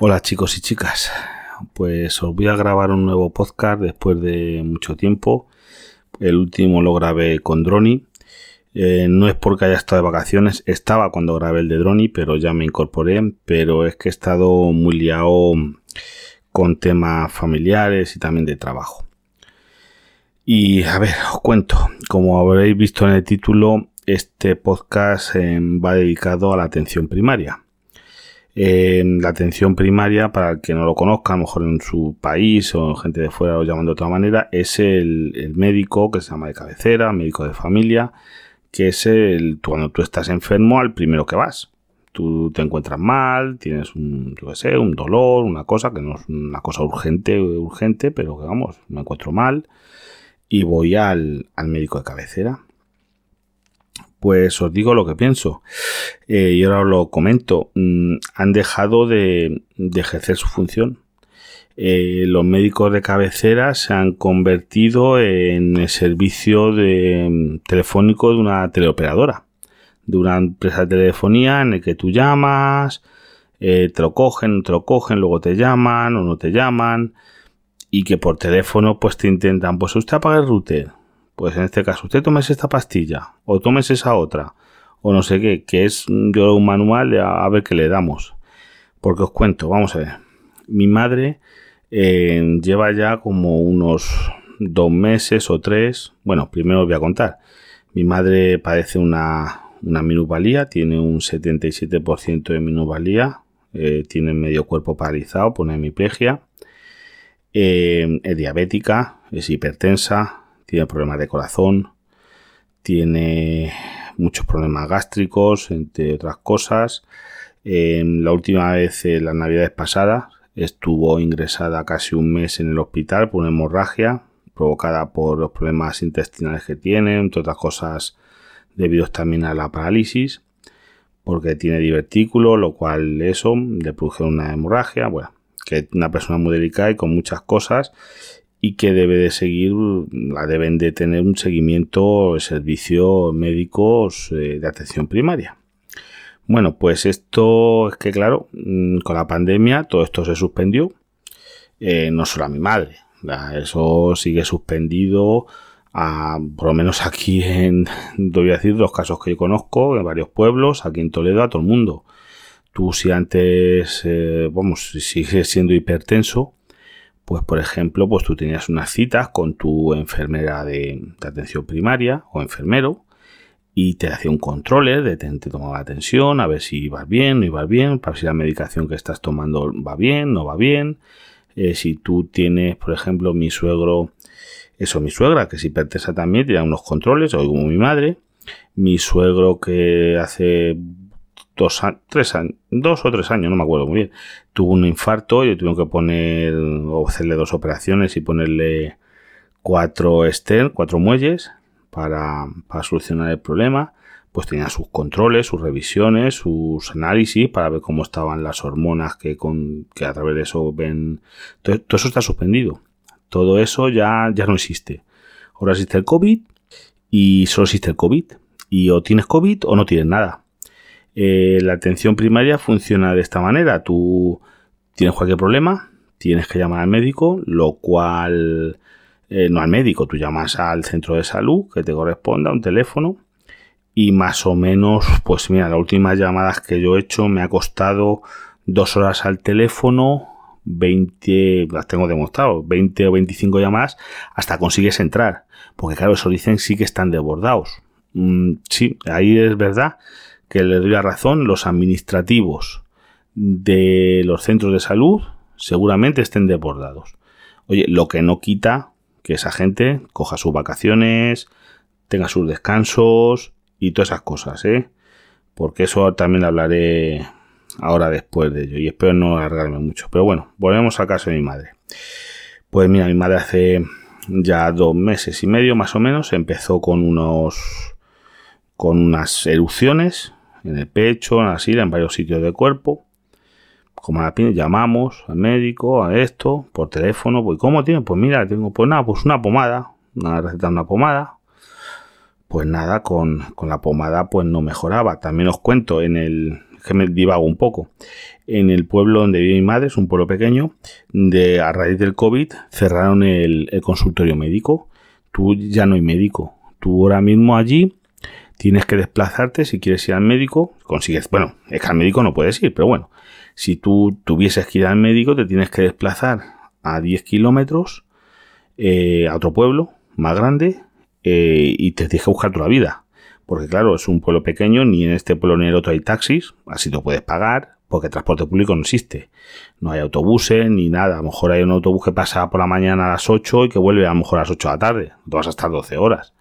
Hola chicos y chicas, pues os voy a grabar un nuevo podcast después de mucho tiempo. El último lo grabé con Droni. Eh, no es porque haya estado de vacaciones, estaba cuando grabé el de Droni, pero ya me incorporé. Pero es que he estado muy liado con temas familiares y también de trabajo. Y a ver, os cuento, como habréis visto en el título, este podcast eh, va dedicado a la atención primaria la atención primaria, para el que no lo conozca, a lo mejor en su país o gente de fuera lo llaman de otra manera, es el, médico que se llama de cabecera, médico de familia, que es el cuando tú estás enfermo al primero que vas. Tú te encuentras mal, tienes un, yo un dolor, una cosa que no es una cosa urgente, urgente, pero que vamos, me encuentro mal y voy al, al médico de cabecera pues os digo lo que pienso. Eh, y ahora os lo comento. Mm, han dejado de, ejercer su función. Eh, los médicos de cabecera se han convertido en el servicio de, mm, telefónico de una teleoperadora, de una empresa de telefonía en el que tú llamas, eh, te lo cogen, te lo cogen, luego te llaman o no te llaman y que por teléfono pues te intentan, pues usted apaga el router, pues en este caso, usted tomes esta pastilla o tomes esa otra o no sé qué, que es yo un manual a, ver qué le damos. Porque os cuento, vamos a ver. Mi madre eh, lleva ya como unos dos meses o tres. Bueno, primero os voy a contar. Mi madre padece una, una minusvalía, tiene un 77% de minusvalía, eh, tiene medio cuerpo paralizado por una hemiplegia, eh, es diabética, es hipertensa, tiene problemas de corazón, tiene muchos problemas gástricos, entre otras cosas. la última vez, en las navidades pasadas, estuvo ingresada casi un mes en el hospital por una hemorragia provocada por los problemas intestinales que tiene, entre otras cosas debido también a la parálisis, porque tiene divertículo, lo cual eso le produjo una hemorragia, bueno, que es una persona muy delicada y con muchas cosas y que debe de seguir, la deben de tener un seguimiento de servicios médicos eh, de atención primaria. Bueno, pues esto es que claro, mm, con la pandemia todo esto se suspendió, eh, no solo a mi madre, eso sigue suspendido, a, por lo menos aquí en, decir, los casos que yo conozco, en varios pueblos, aquí en Toledo, a todo el mundo. Tú si antes, eh, vamos, si sigues siendo hipertenso, pues por ejemplo, pues tú tenías unas citas con tu enfermera de, atención primaria o enfermero y te hacía un control de te, te tomaba la atención, a ver si ibas bien, no ibas bien, para ver si la medicación que estás tomando va bien, no va bien. Eh, si tú tienes, por ejemplo, mi suegro, eso, mi suegra, que si pertenece también, tiene unos controles, o como mi madre, mi suegro que hace dos, tres dos o tres años, no me acuerdo muy bien, tuvo un infarto y tuve que poner o hacerle dos operaciones y ponerle cuatro estén, cuatro muelles para, solucionar el problema. Pues tenía sus controles, sus revisiones, sus análisis para ver cómo estaban las hormonas que, con, que a través de eso ven. Todo, todo eso está suspendido. Todo eso ya, ya no existe. Ahora existe el COVID y solo existe el COVID. Y o tienes COVID o no tienes nada. Eh, la atención primaria funciona de esta manera. Tú tienes cualquier problema, tienes que llamar al médico, lo cual eh, no al médico, tú llamas al centro de salud que te corresponda, un teléfono. Y más o menos, pues mira, las últimas llamadas que yo he hecho me ha costado dos horas al teléfono, 20, las tengo demostrado, 20 o 25 llamadas, hasta consigues entrar. Porque claro, eso dicen sí que están desbordados. Mm, sí, ahí es verdad que le doy la razón, los administrativos de los centros de salud seguramente estén desbordados. Oye, lo que no quita que esa gente coja sus vacaciones, tenga sus descansos y todas esas cosas, ¿eh? Porque eso también hablaré ahora después de ello y espero no alargarme mucho. Pero bueno, volvemos al caso de mi madre. Pues mira, mi madre hace ya dos meses y medio más o menos empezó con unos con unas erupciones en el pecho, en la silla, en varios sitios del cuerpo. Como la piel, llamamos al médico, a esto, por teléfono, pues ¿cómo tiene? Pues mira, tengo pues nada, pues una pomada, una receta una pomada. Pues nada, con, la pomada pues no mejoraba. También os cuento, en el, que me divago un poco. En el pueblo donde vive mi madre, es un pueblo pequeño, de, a raíz del COVID cerraron el, el consultorio médico. Tú ya no hay médico. Tú ahora mismo allí tienes que desplazarte si quieres ir al médico. Consigues, bueno, es que al médico no puedes ir, pero bueno, si tú tuvieses que ir al médico, te tienes que desplazar a 10 kilómetros eh, a otro pueblo más grande eh, y te tienes que buscar toda la vida. Porque claro, es un pueblo pequeño, ni en este pueblo ni en el otro hay taxis, así lo puedes pagar, porque transporte público no existe. No hay autobuses ni nada. A lo mejor hay un autobús que pasa por la mañana a las 8 y que vuelve a lo mejor a las 8 de la tarde. No vas a estar 12 horas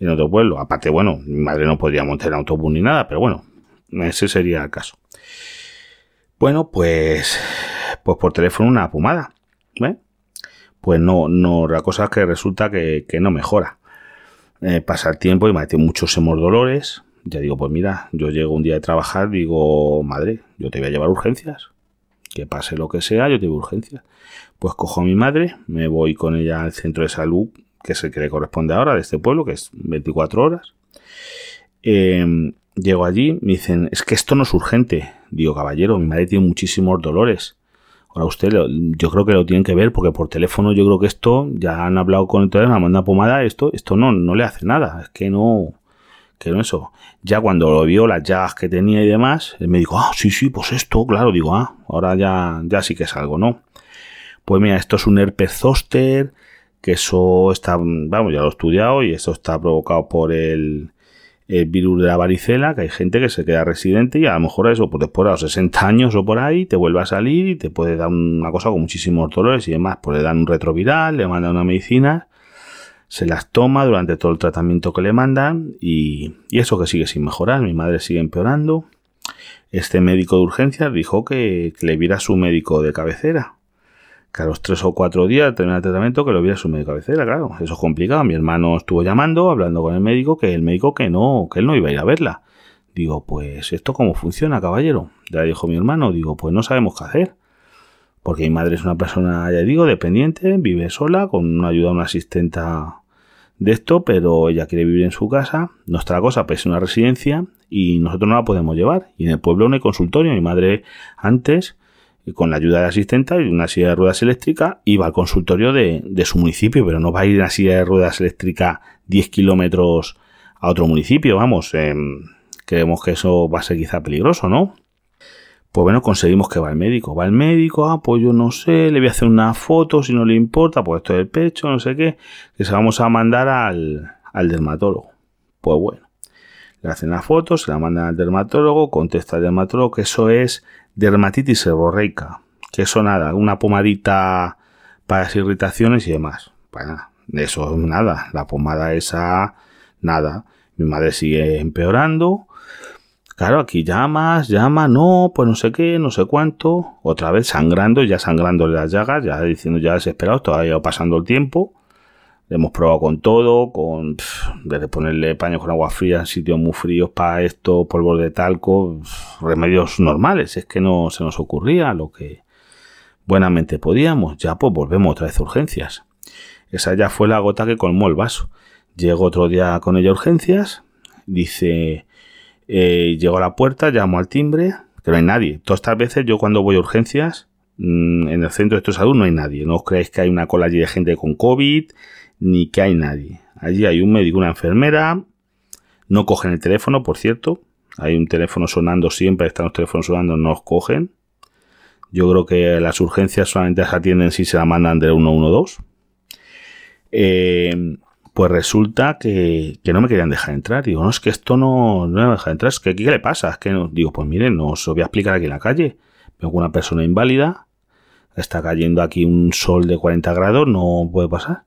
en otro pueblo. Aparte, bueno, mi madre no podría montar en autobús ni nada, pero bueno, ese sería el caso. Bueno, pues, pues por teléfono una pomada. ¿eh? Pues no, no, la cosa es que resulta que, que no mejora eh, pasa el tiempo y me metido muchos hemos dolores. Ya digo, pues mira, yo llego un día de trabajar, digo, madre, yo te voy a llevar urgencias. Que pase lo que sea, yo te voy a urgencias. Pues cojo a mi madre, me voy con ella al centro de salud, que es el que le corresponde ahora, de este pueblo, que es 24 horas. Em, llego allí, me dicen, es que esto no es urgente. Digo, caballero, mi madre tiene muchísimos dolores. Ahora usted, yo creo que lo tienen que ver porque por teléfono yo creo que esto, ya han hablado con el teléfono, manda pomada, esto, esto no, no le hace nada, es que no, que no eso. Ya cuando lo vio, las llagas que tenía y demás, me dijo, ah, sí, sí, pues esto, claro, digo, ah, ahora ya, ya sí que es algo, ¿no? Pues mira, esto es un herpes zóster, que eso está, vamos, ya lo he estudiado y eso está provocado por el, virus de la varicela, que hay gente que se queda residente y a lo mejor eso, pues después de los 60 años o por ahí, te vuelve a salir y te puede dar una cosa con muchísimos dolores y demás. Pues le dan un retroviral, le mandan una medicina, se las toma durante todo el tratamiento que le mandan y, eso que sigue sin mejorar. Mi madre sigue empeorando. Este médico de urgencia dijo que, que le viera a su médico de cabecera a los tres o cuatro días terminar el tratamiento que lo viera su médico cabecera, claro, eso es complicado. Mi hermano estuvo llamando, hablando con el médico, que el médico que no, que él no iba a ir a verla. Digo, pues esto cómo funciona, caballero. Ya dijo mi hermano, digo, pues no sabemos qué hacer. Porque mi madre es una persona, ya digo, dependiente, vive sola, con una ayuda una asistenta de esto, pero ella quiere vivir en su casa. Nuestra cosa pues, es una residencia y nosotros no la podemos llevar. Y en el pueblo no hay consultorio. Mi madre antes con la ayuda de asistenta y una silla de ruedas eléctrica iba al consultorio de, su municipio, pero no va a ir una silla de ruedas eléctrica 10 kilómetros a otro municipio, vamos, em, creemos que eso va a ser quizá peligroso, ¿no? Pues bueno, conseguimos que va el médico. Va el médico, ah, pues yo no sé, le voy a hacer una foto si no le importa, pues esto del pecho, no sé qué, que se vamos a mandar al, al dermatólogo. Pues bueno, le hacen la foto, se la mandan al dermatólogo, contesta el dermatólogo que eso es dermatitis seborreica, que eso nada, una pomadita para las irritaciones y demás. Bueno, eso nada, la pomada esa, nada. Mi madre sigue empeorando. Claro, aquí llamas, llama, no, pues no sé qué, no sé cuánto. Otra vez sangrando, ya sangrándole las llagas, ya diciendo ya desesperado, todavía pasando el tiempo hemos probado con todo, con desde ponerle paños con agua fría en sitios muy fríos para esto, polvo de talco, remedios normales. Es que no se nos ocurría lo que buenamente podíamos. Ya pues volvemos otra vez a urgencias. Esa ya fue la gota que colmó el vaso. Llego otro día con ella a urgencias, dice, eh, llego a la puerta, llamo al timbre, que no hay nadie. Todas estas veces yo cuando voy a urgencias, mm, en el centro de estos salud no hay nadie. No os creáis que hay una cola allí de gente con COVID, ni que hay nadie. Allí hay un médico, una enfermera, no cogen el teléfono, por cierto. Hay un teléfono sonando siempre, están los teléfonos sonando, no os cogen. Yo creo que las urgencias solamente se atienden si se la mandan del 112. Eh, pues resulta que, no me querían dejar entrar. Digo, no, es que esto no, no me deja entrar. Es que, ¿qué le pasa? Es que no. Digo, pues miren, no os voy a explicar aquí en la calle. Vengo una persona inválida, está cayendo aquí un sol de 40 grados, no puede pasar.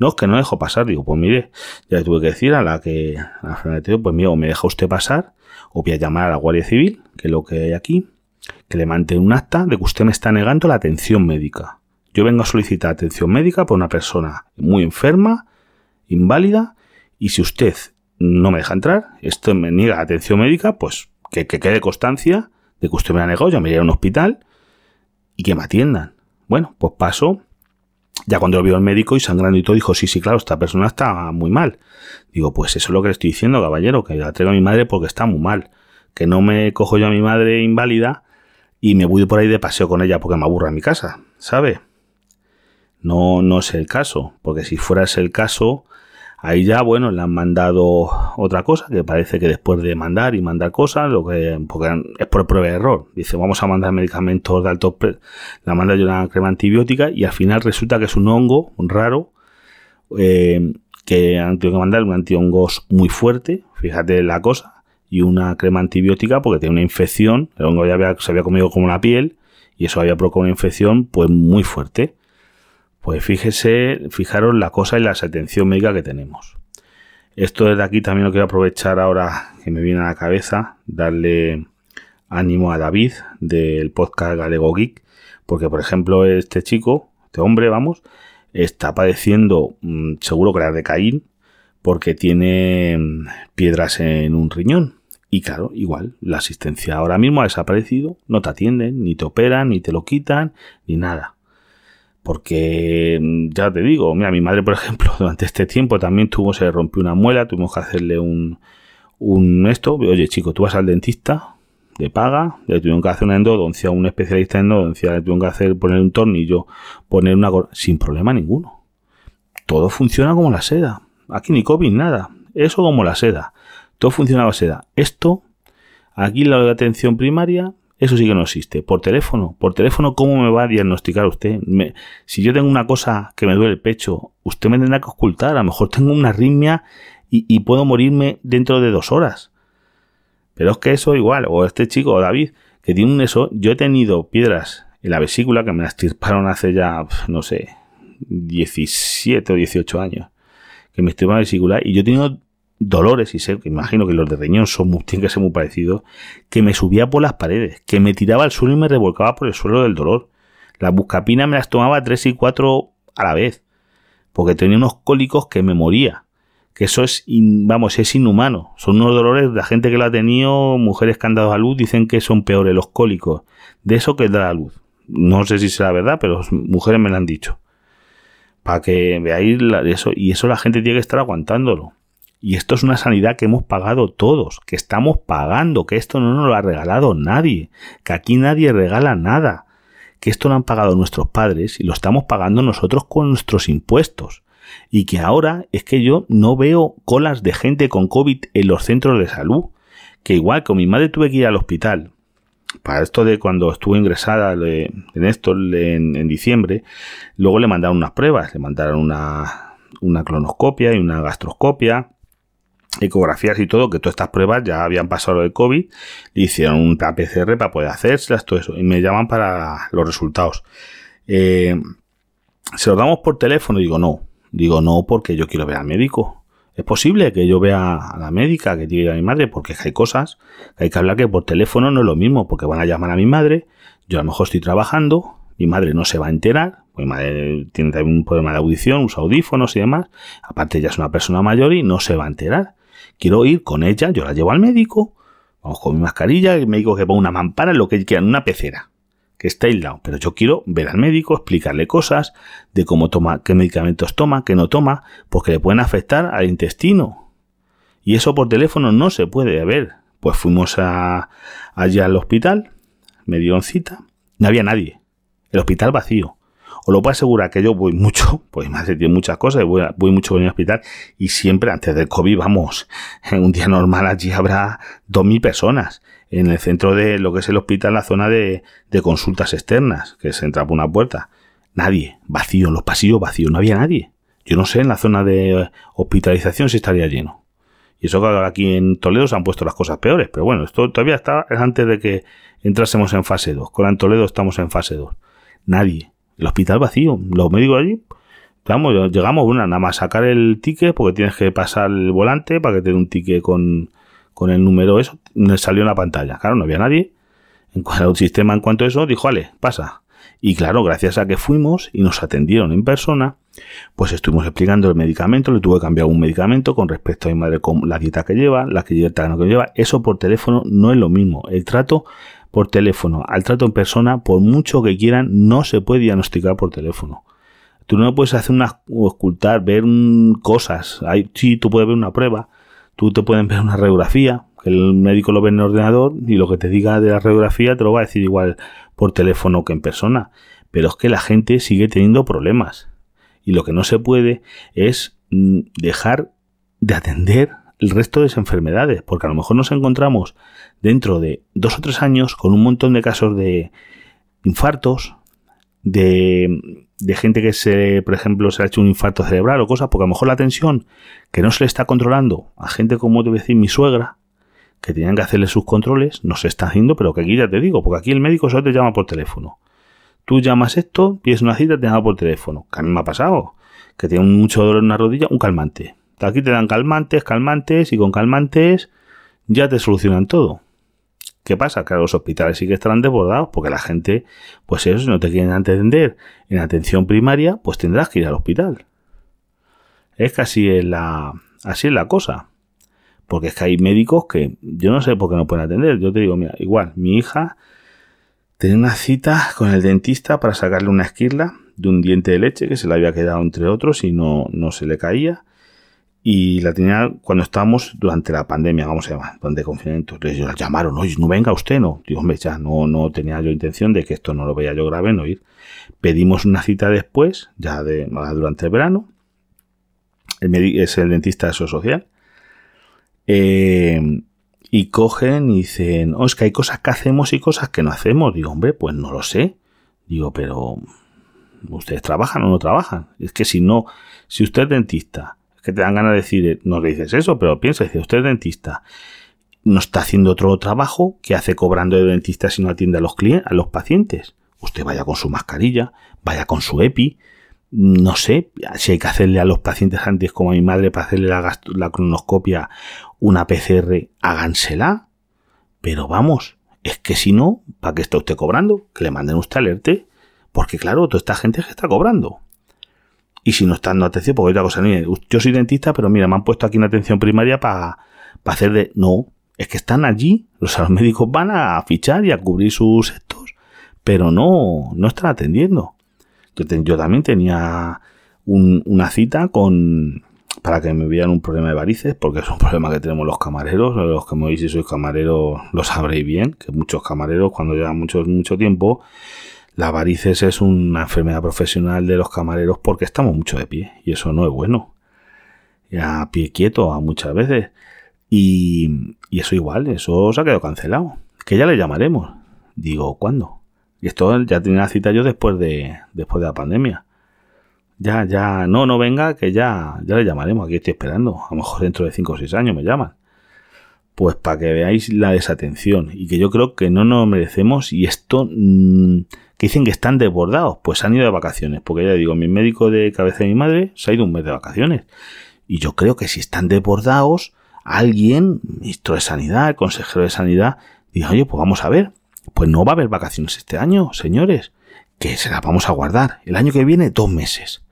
No, es que no dejo pasar. Digo, pues mire, ya tuve que decir a la que, a la pues mire, o me deja usted pasar, o voy a llamar a la Guardia Civil, que es lo que hay aquí, que le mante un acta de que usted me está negando la atención médica. Yo vengo a solicitar atención médica por una persona muy enferma, inválida, y si usted no me deja entrar, esto me niega atención médica, pues que, quede constancia de que usted me ha negado, yo me iré a un hospital y que me atiendan. Bueno, pues paso ya cuando lo vio el médico y sangrando y todo, dijo, sí, sí, claro, esta persona está muy mal. Digo, pues eso es lo que le estoy diciendo, caballero, que la traigo a mi madre porque está muy mal. que no me cojo yo a mi madre inválida y me voy por ahí de paseo con ella porque me aburra en mi casa, ¿sabe? No, no es el caso, porque si fuera ese el caso, ahí ya, bueno, le han mandado otra cosa, que parece que después de mandar y mandar cosas, lo que, porque es por prueba de error. Dice, vamos a mandar medicamentos de alto, la manda yo una crema antibiótica y al final resulta que es un hongo raro, eh, que han tenido que mandar un antihongos muy fuerte, fíjate la cosa, y una crema antibiótica porque tiene una infección, el hongo ya se había comido como la piel y eso había provocado una infección pues muy fuerte. Pues fíjese, fijaros la cosa y la atención médica que tenemos. Esto desde aquí también lo quiero aprovechar ahora que me viene a la cabeza, darle ánimo a David del podcast Galego Geek, porque por ejemplo este chico, este hombre, vamos, está padeciendo mm, seguro que la de Caín porque tiene mm, piedras en un riñón. Y claro, igual, la asistencia ahora mismo ha desaparecido, no te atienden, ni te operan, ni te lo quitan, ni nada. Porque mm, ya te digo, mira, mi madre, por ejemplo, durante este tiempo también tuvo, se rompió una muela, tuvimos que hacerle un, un esto. Oye, chico, tú vas al dentista, de paga, le tuvieron que hacer una endodoncia, un especialista en endodoncia, le tuvieron que hacer poner un tornillo, poner una sin problema ninguno. Todo funciona como la seda. Aquí ni COVID, nada. Eso como la seda. Todo funciona como la seda. Esto, aquí la atención primaria, eso sí que no existe. Por teléfono, por teléfono, ¿cómo me va a diagnosticar usted? si yo tengo una cosa que me duele el pecho, usted me tendrá que ocultar. A lo mejor tengo una arritmia y, puedo morirme dentro de dos horas. Pero es que eso igual, o este chico, o David, que tiene un eso, yo he tenido piedras en la vesícula que me las estirparon hace ya, no sé, 17 o 18 años. Que me estirparon la vesícula y yo he tenido dolores, y sé, que imagino que los de riñón son, tienen que ser muy parecidos, que me subía por las paredes, que me tiraba al suelo y me revolcaba por el suelo del dolor. Las buscapinas me las tomaba tres y cuatro a la vez, porque tenía unos cólicos que me moría. Que eso es, vamos, es inhumano. Son unos dolores, la gente que lo ha tenido, mujeres que han dado a luz, dicen que son peores los cólicos de eso que da la luz. No sé si será verdad, pero mujeres me lo han dicho. Para que veáis eso, y eso la gente tiene que estar aguantándolo. Y esto es una sanidad que hemos pagado todos, que estamos pagando, que esto no nos lo ha regalado nadie, que aquí nadie regala nada, que esto lo han pagado nuestros padres y lo estamos pagando nosotros con nuestros impuestos. Y que ahora es que yo no veo colas de gente con COVID en los centros de salud. Que igual con mi madre tuve que ir al hospital. Para esto de cuando estuve ingresada en esto en, diciembre, luego le mandaron unas pruebas, le mandaron una, una clonoscopia y una gastroscopia ecografías y todo, que todas estas pruebas ya habían pasado el COVID, le hicieron un PCR para poder hacérselas, todo eso, y me llaman para los resultados. Eh, ¿Se los damos por teléfono? Digo, no. Digo, no, porque yo quiero ver al médico. Es posible que yo vea a la médica, que diga a mi madre, porque hay cosas que hay que hablar que por teléfono no es lo mismo, porque van a llamar a mi madre, yo a lo mejor estoy trabajando, mi madre no se va a enterar, mi madre tiene también un problema de audición, usa audífonos y demás, aparte ella es una persona mayor y no se va a enterar quiero ir con ella, yo la llevo al médico, vamos con mi mascarilla, el médico que ponga una mampara, lo que quiera, una pecera, que está aislado. Pero yo quiero ver al médico, explicarle cosas de cómo toma, qué medicamentos toma, qué no toma, porque le pueden afectar al intestino. Y eso por teléfono no se puede ver. Pues fuimos a, allá al hospital, me dieron cita, no había nadie. El hospital vacío. Os lo puedo asegurar que yo voy mucho, pues más de muchas cosas, voy, voy mucho en el hospital y siempre antes del COVID, vamos, en un día normal allí habrá 2.000 personas en el centro de lo que es el hospital, la zona de, de consultas externas, que se entra por una puerta. Nadie, vacío, en los pasillos vacíos, no había nadie. Yo no sé en la zona de hospitalización si estaría lleno. Y eso que aquí en Toledo se han puesto las cosas peores, pero bueno, esto todavía está antes de que entrásemos en fase 2. Con en Toledo estamos en fase 2. Nadie. El hospital vacío. Los médicos allí, vamos, llegamos una, nada más sacar el ticket, porque tienes que pasar el volante para que te dé un ticket con, con el número eso. Salió en la pantalla. Claro, no había nadie. En cuanto sistema, en cuanto a eso, dijo, vale, pasa. Y claro, gracias a que fuimos y nos atendieron en persona, pues estuvimos explicando el medicamento, le tuve que cambiar un medicamento con respecto a mi madre, con la dieta que lleva, la dieta que lleva. Eso por teléfono no es lo mismo. El trato por teléfono al trato en persona, por mucho que quieran, no se puede diagnosticar por teléfono. Tú no puedes hacer una ocultar, ver cosas. Hay, sí, tú puedes ver una prueba, tú te pueden ver una radiografía, que el médico lo ve en el ordenador y lo que te diga de la radiografía te lo va a decir igual por teléfono que en persona. Pero es que la gente sigue teniendo problemas. Y lo que no se puede es mm, dejar de atender el resto de esas enfermedades, porque a lo mejor nos encontramos dentro de dos o tres años con un montón de casos de infartos, de, de gente que se, por ejemplo, se ha hecho un infarto cerebral o cosas, porque a lo mejor la tensión que no se le está controlando a gente como te voy a decir mi suegra, que tenían que hacerle sus controles, no se está haciendo, pero que aquí ya te digo, porque aquí el médico solo te llama por teléfono. Tú llamas esto, pides una cita, te llama por teléfono. Que a mí me ha pasado, que tiene mucho dolor en una rodilla, un calmante. Aquí te dan calmantes, calmantes, y con calmantes ya te solucionan todo. ¿Qué pasa? Que los hospitales sí que estarán desbordados porque la gente, pues si no te quieren atender en atención primaria, pues tendrás que ir al hospital. Es que así es la, así es la cosa. Porque es que hay médicos que yo no sé por qué no pueden atender. Yo te digo, mira, igual, mi hija tenía una cita con el dentista para sacarle una esquirla de un diente de leche que se le había quedado entre otros y no, no se le caía y la tenía cuando estábamos durante la pandemia, vamos a llamar, durante confinamiento. Entonces la llamaron, oye, no venga usted, no. Digo, hombre, ya no, no tenía yo intención de que esto no lo veía yo grave, no ir. Pedimos una cita después, ya de, durante el verano. Es el dentista de su social. Eh, y cogen y dicen, oh, es que hay cosas que hacemos y cosas que no hacemos. Digo, hombre, pues no lo sé. Digo, pero ¿ustedes trabajan o no trabajan? Es que si no, si usted es dentista, que te dan ganas de decir, no le dices eso, pero piensa, dice, usted dentista, no está haciendo otro trabajo que hace cobrando de dentista si no atiende a los clientes, a los pacientes. Usted vaya con su mascarilla, vaya con su EPI, no sé si hay que hacerle a los pacientes antes, como a mi madre, para hacerle la, la cronoscopia, una PCR, hágansela. Pero vamos, es que si no, ¿para qué está usted cobrando? Que le manden usted alerte. Porque claro, toda esta gente que está cobrando. Y si no están dando atención, porque otra cosa, yo soy dentista, pero mira, me han puesto aquí una atención primaria para hacer de... No, es que están allí, los médicos van a fichar y a cubrir sus estos, pero no, no están atendiendo. Yo, también tenía una cita con para que me vean un problema de varices, porque es un problema que tenemos los camareros, los que me veis si sois camareros lo sabréis bien, que muchos camareros cuando llevan mucho, mucho tiempo la varices es una enfermedad profesional de los camareros porque estamos mucho de pie y eso no es bueno. A pie quieto a muchas veces. Y, eso igual, eso se ha quedado cancelado. Que ya le llamaremos. Digo, ¿cuándo? Y esto ya tenía cita yo después de, después de la pandemia. Ya, ya, no, no venga, que ya, ya le llamaremos. Aquí estoy esperando. A lo mejor dentro de 5 o 6 años me llaman. Pues para que veáis la desatención y que yo creo que no nos merecemos y esto mm, que dicen que están desbordados, pues han ido de vacaciones, porque ya digo, mi médico de cabeza de mi madre se ha ido un mes de vacaciones. Y yo creo que si están desbordados, alguien, ministro de Sanidad, consejero de Sanidad, dice, oye, pues vamos a ver, pues no va a haber vacaciones este año, señores, que se las vamos a guardar. El año que viene, dos meses.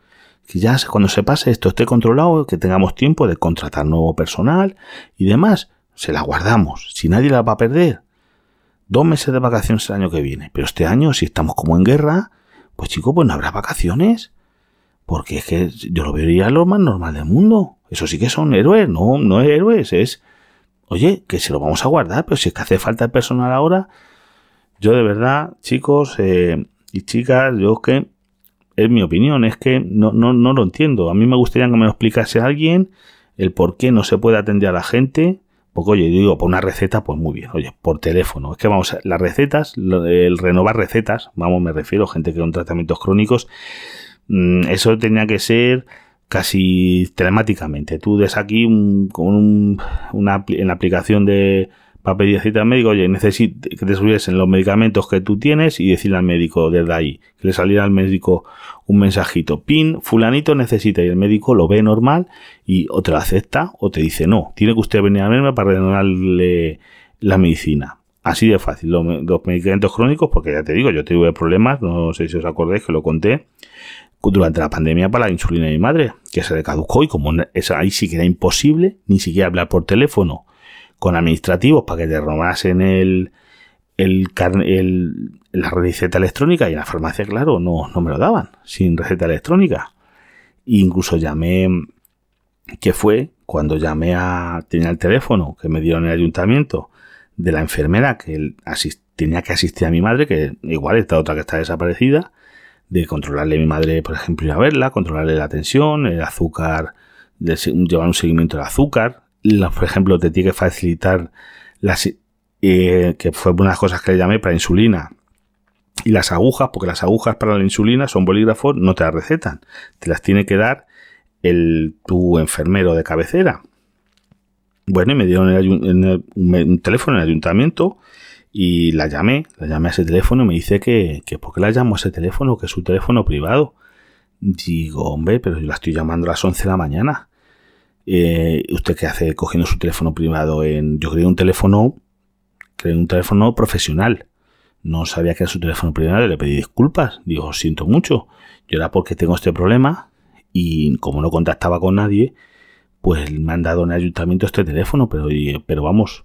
Que ya cuando se pase esto esté controlado, que tengamos tiempo de contratar nuevo personal y demás, se la guardamos. Si nadie la va a perder, dos meses de vacaciones el año que viene. Pero este año, si estamos como en guerra, pues chico, pues no habrá vacaciones. Porque es que yo lo vería lo más normal del mundo. Eso sí que son héroes, no, no es héroes, es, oye, que se lo vamos a guardar, pero si es que hace falta el personal ahora, yo de verdad, chicos eh, y chicas, yo es que, es mi opinión, es que no, no, no lo entiendo. A mí me gustaría que me lo explicase alguien el por qué no se puede atender a la gente porque, oye, digo, por una receta, pues muy bien. Oye, por teléfono. Es que vamos, las recetas, el renovar recetas, vamos, me refiero, gente que con tratamientos crónicos, mm, eso tenía que ser casi telemáticamente. Tú des aquí en la aplicación de para pedir cita al médico, oye, necesito que te subiesen los medicamentos que tú tienes y decirle al médico desde ahí, que le saliera al médico un mensajito, pin, fulanito necesita y el médico lo ve normal y o te lo acepta o te dice no, tiene que usted venir a verme para renovarle la medicina. Así de fácil, los, medicamentos crónicos, porque ya te digo, yo tuve problemas, no sé si os acordáis que lo conté, durante la pandemia para la insulina de mi madre, que se le caducó y como ahí sí que era imposible ni siquiera hablar por teléfono con administrativos para que te robasen el, el, el, la receta electrónica y en la farmacia, claro, no, no me lo daban sin receta electrónica. E incluso llamé, que fue cuando llamé a, tenía el teléfono que me dieron en el ayuntamiento de la enfermera que tenía que asistir a mi madre, que igual está otra que está desaparecida, de controlarle a mi madre, por ejemplo, ir a verla, controlarle la tensión, el azúcar, de llevar un seguimiento del azúcar, por ejemplo, te tiene que facilitar las, eh, que fue una de las cosas que le llamé para insulina, y las agujas, porque las agujas para la insulina son bolígrafos, no te las recetan, te las tiene que dar el, tu enfermero de cabecera. Bueno, y me dieron un teléfono en el ayuntamiento y la llamé, la llamé a ese teléfono y me dice que, que ¿por qué la llamo a ese teléfono? Que es su teléfono privado. Digo, hombre, pero yo la estoy llamando a las 11 de la mañana. Eh, ¿Usted qué hace cogiendo su teléfono privado? En, yo creo un teléfono, creo un teléfono profesional. No sabía que era su teléfono privado le pedí disculpas. Digo, siento mucho. Yo era porque tengo este problema y como no contactaba con nadie, pues me han dado en el ayuntamiento este teléfono, pero, pero vamos,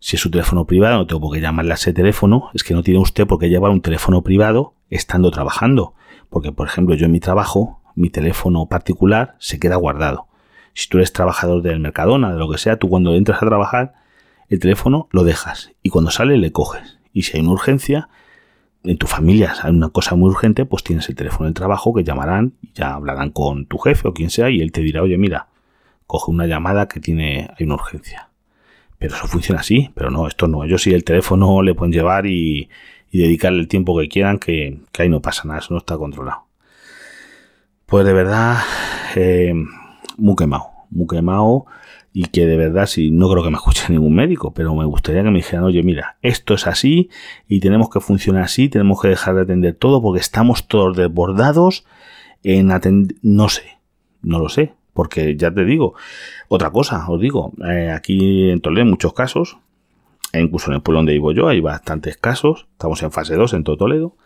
si es su teléfono privado, no tengo por qué llamarle a ese teléfono, es que no tiene usted por qué llevar un teléfono privado estando trabajando. Porque, por ejemplo, yo en mi trabajo, mi teléfono particular se queda guardado. Si tú eres trabajador del Mercadona, de lo que sea, tú cuando entras a trabajar, el teléfono lo dejas y cuando sale le coges. Y si hay una urgencia, en tu familia hay una cosa muy urgente, pues tienes el teléfono del trabajo que llamarán y ya hablarán con tu jefe o quien sea y él te dirá, oye, mira, coge una llamada que tiene, hay una urgencia. Pero eso funciona así, pero no, esto no. Ellos sí el teléfono le pueden llevar y, dedicarle el tiempo que quieran, que, ahí no pasa nada, eso no está controlado. Pues de verdad, eh, muy quemado, muy quemado y que de verdad, si no creo que me escuche ningún médico, pero me gustaría que me dijeran, oye, mira, esto es así y tenemos que funcionar así, tenemos que dejar de atender todo porque estamos todos desbordados en atender, no sé, no lo sé, porque ya te digo, otra cosa, os digo, eh, aquí en Toledo hay muchos casos, e incluso en el pueblo donde vivo yo hay bastantes casos, estamos en fase 2 en todo Toledo,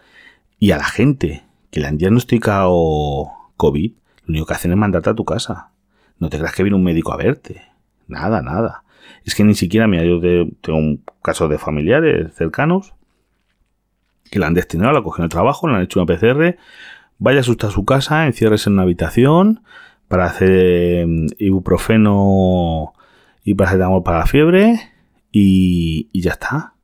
y a la gente que le han diagnosticado COVID, lo único que hacen es mandarte a tu casa. No te creas que viene un médico a verte. Nada, nada. Es que ni siquiera, mira, yo tengo un caso de familiares cercanos que la han destinado, la cogido el trabajo, le han hecho una PCR, vaya usted a su casa, encierres en una habitación, para hacer mm, ibuprofeno y paracetamol para la fiebre y, ya está.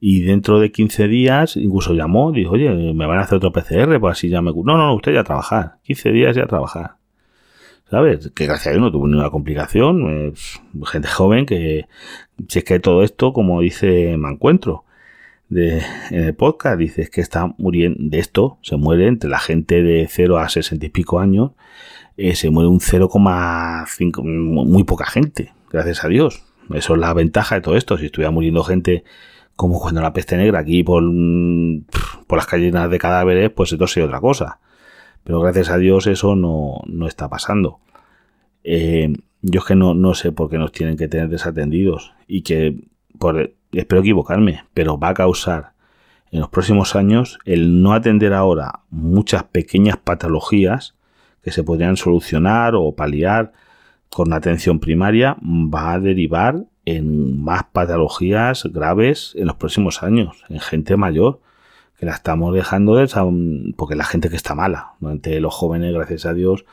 Y dentro de 15 días incluso llamó, dijo, oye, me van a hacer otro PCR, pues así ya me... No, no, usted ya a trabajar. 15 días ya a trabajar. ¿Sabes? Que gracias a Dios no tuvo ninguna complicación. gente joven que, si es que todo esto, como dice Me Encuentro de, en el podcast, dice es que está muriendo de esto, se muere entre la gente de 0 a 60 y pico años, eh, se muere un 0,5, muy poca gente, gracias a Dios. Eso es la ventaja de todo esto. Si estuviera muriendo gente como cuando la peste negra aquí por, por las calles de cadáveres, pues esto sería otra cosa. Pero gracias a Dios eso no, está pasando. Eh, yo es que no, no sé por qué nos tienen que tener desatendidos y que, por, espero equivocarme, pero va a causar en los próximos años el no atender ahora muchas pequeñas patologías que se podrían solucionar o paliar con atención primaria va a derivar en más patologías graves en los próximos años, en gente mayor, que la estamos dejando de porque la gente que está mala. Ante los jóvenes, gracias a Dios,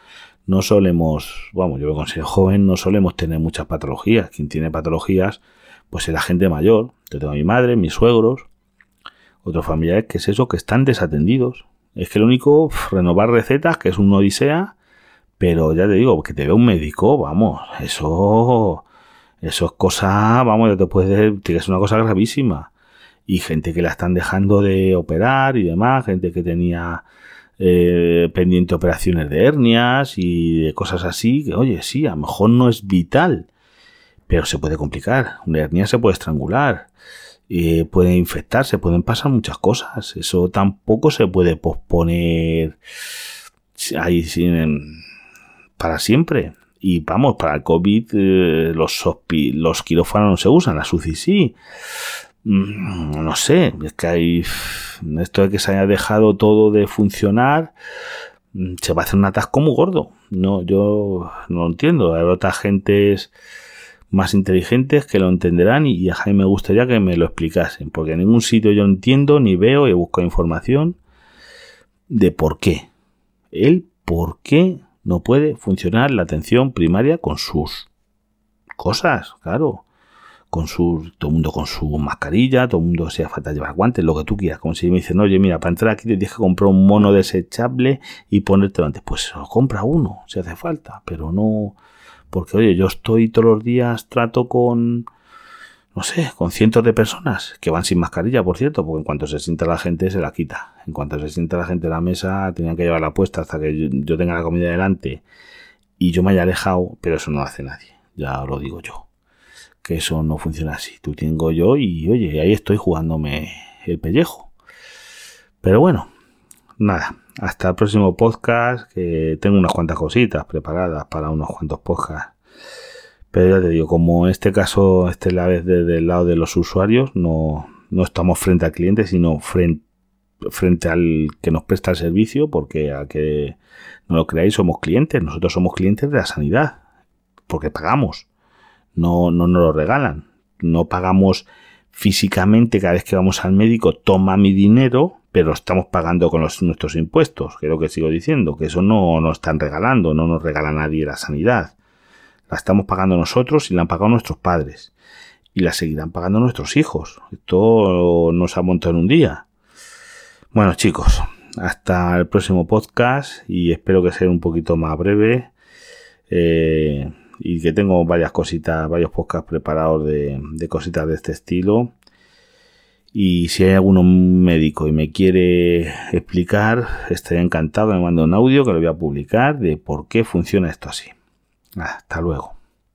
no solemos, vamos, yo me considero joven, no solemos tener muchas patologías. Quien tiene patologías, pues es la gente mayor. Yo tengo a mi madre, mis suegros, otros familiares, que es eso, que están desatendidos, es que lo único, renovar recetas, que es un odisea, pero ya te digo, que te vea un médico, vamos, eso, eso es cosa, vamos, ya te puede decir que es una cosa gravísima. Y gente que la están dejando de operar y demás, gente que tenía eh, pendiente operaciones de hernias y de cosas así, que oye, sí, a lo mejor no es vital, pero se puede complicar. Una hernia se puede estrangular eh, pueden infectarse, pueden pasar muchas cosas. Eso tampoco se puede posponer ahí para siempre. Y vamos, para el COVID eh, los, los quirófanos no se usan, las UCI sí. Mm, no sé, es que hay esto de que se haya dejado todo de funcionar, mm, se va a hacer un atasco muy gordo. No, yo no lo entiendo. Hay otras gentes más inteligentes que lo entenderán y, a Jaime me gustaría que me lo explicasen, porque en ningún sitio yo entiendo ni veo y busco información de por qué. El por qué no puede funcionar la atención primaria con sus cosas, claro. Con su, todo el mundo con su mascarilla, todo el mundo se falta llevar guantes, lo que tú quieras. Como si me dicen, oye, mira, para entrar aquí te tienes que comprar un mono desechable y ponértelo antes. Pues compra uno, si hace falta, pero no. Porque, oye, yo estoy todos los días, trato con, no sé, con cientos de personas que van sin mascarilla, por cierto, porque en cuanto se sienta la gente se la quita. En cuanto se sienta la gente en la mesa, tenían que llevarla puesta hasta que yo tenga la comida delante y yo me haya alejado, pero eso no lo hace nadie, ya lo digo yo. Que eso no funciona así. Tú tengo yo y oye, ahí estoy jugándome el pellejo. Pero bueno, nada, hasta el próximo podcast, que tengo unas cuantas cositas preparadas para unos cuantos podcasts. Pero ya te digo, como en este caso, este es la vez desde el lado de los usuarios, no, no estamos frente al cliente, sino frente frente al que nos presta el servicio, porque a que no lo creáis, somos clientes, nosotros somos clientes de la sanidad, porque pagamos, no, no nos lo regalan, no pagamos físicamente cada vez que vamos al médico, toma mi dinero, pero estamos pagando con nuestros impuestos, que lo que sigo diciendo, que eso no nos están regalando, no nos regala nadie la sanidad. La estamos pagando nosotros y la han pagado nuestros padres. Y la seguirán pagando nuestros hijos. Esto no se ha montado en un día. Bueno chicos, hasta el próximo podcast y espero que sea un poquito más breve eh, y que tengo varias cositas, varios podcasts preparados de, cositas de este estilo. Y si hay alguno médico y me quiere explicar, estaría encantado. Me manda un audio que lo voy a publicar de por qué funciona esto así. Hasta luego.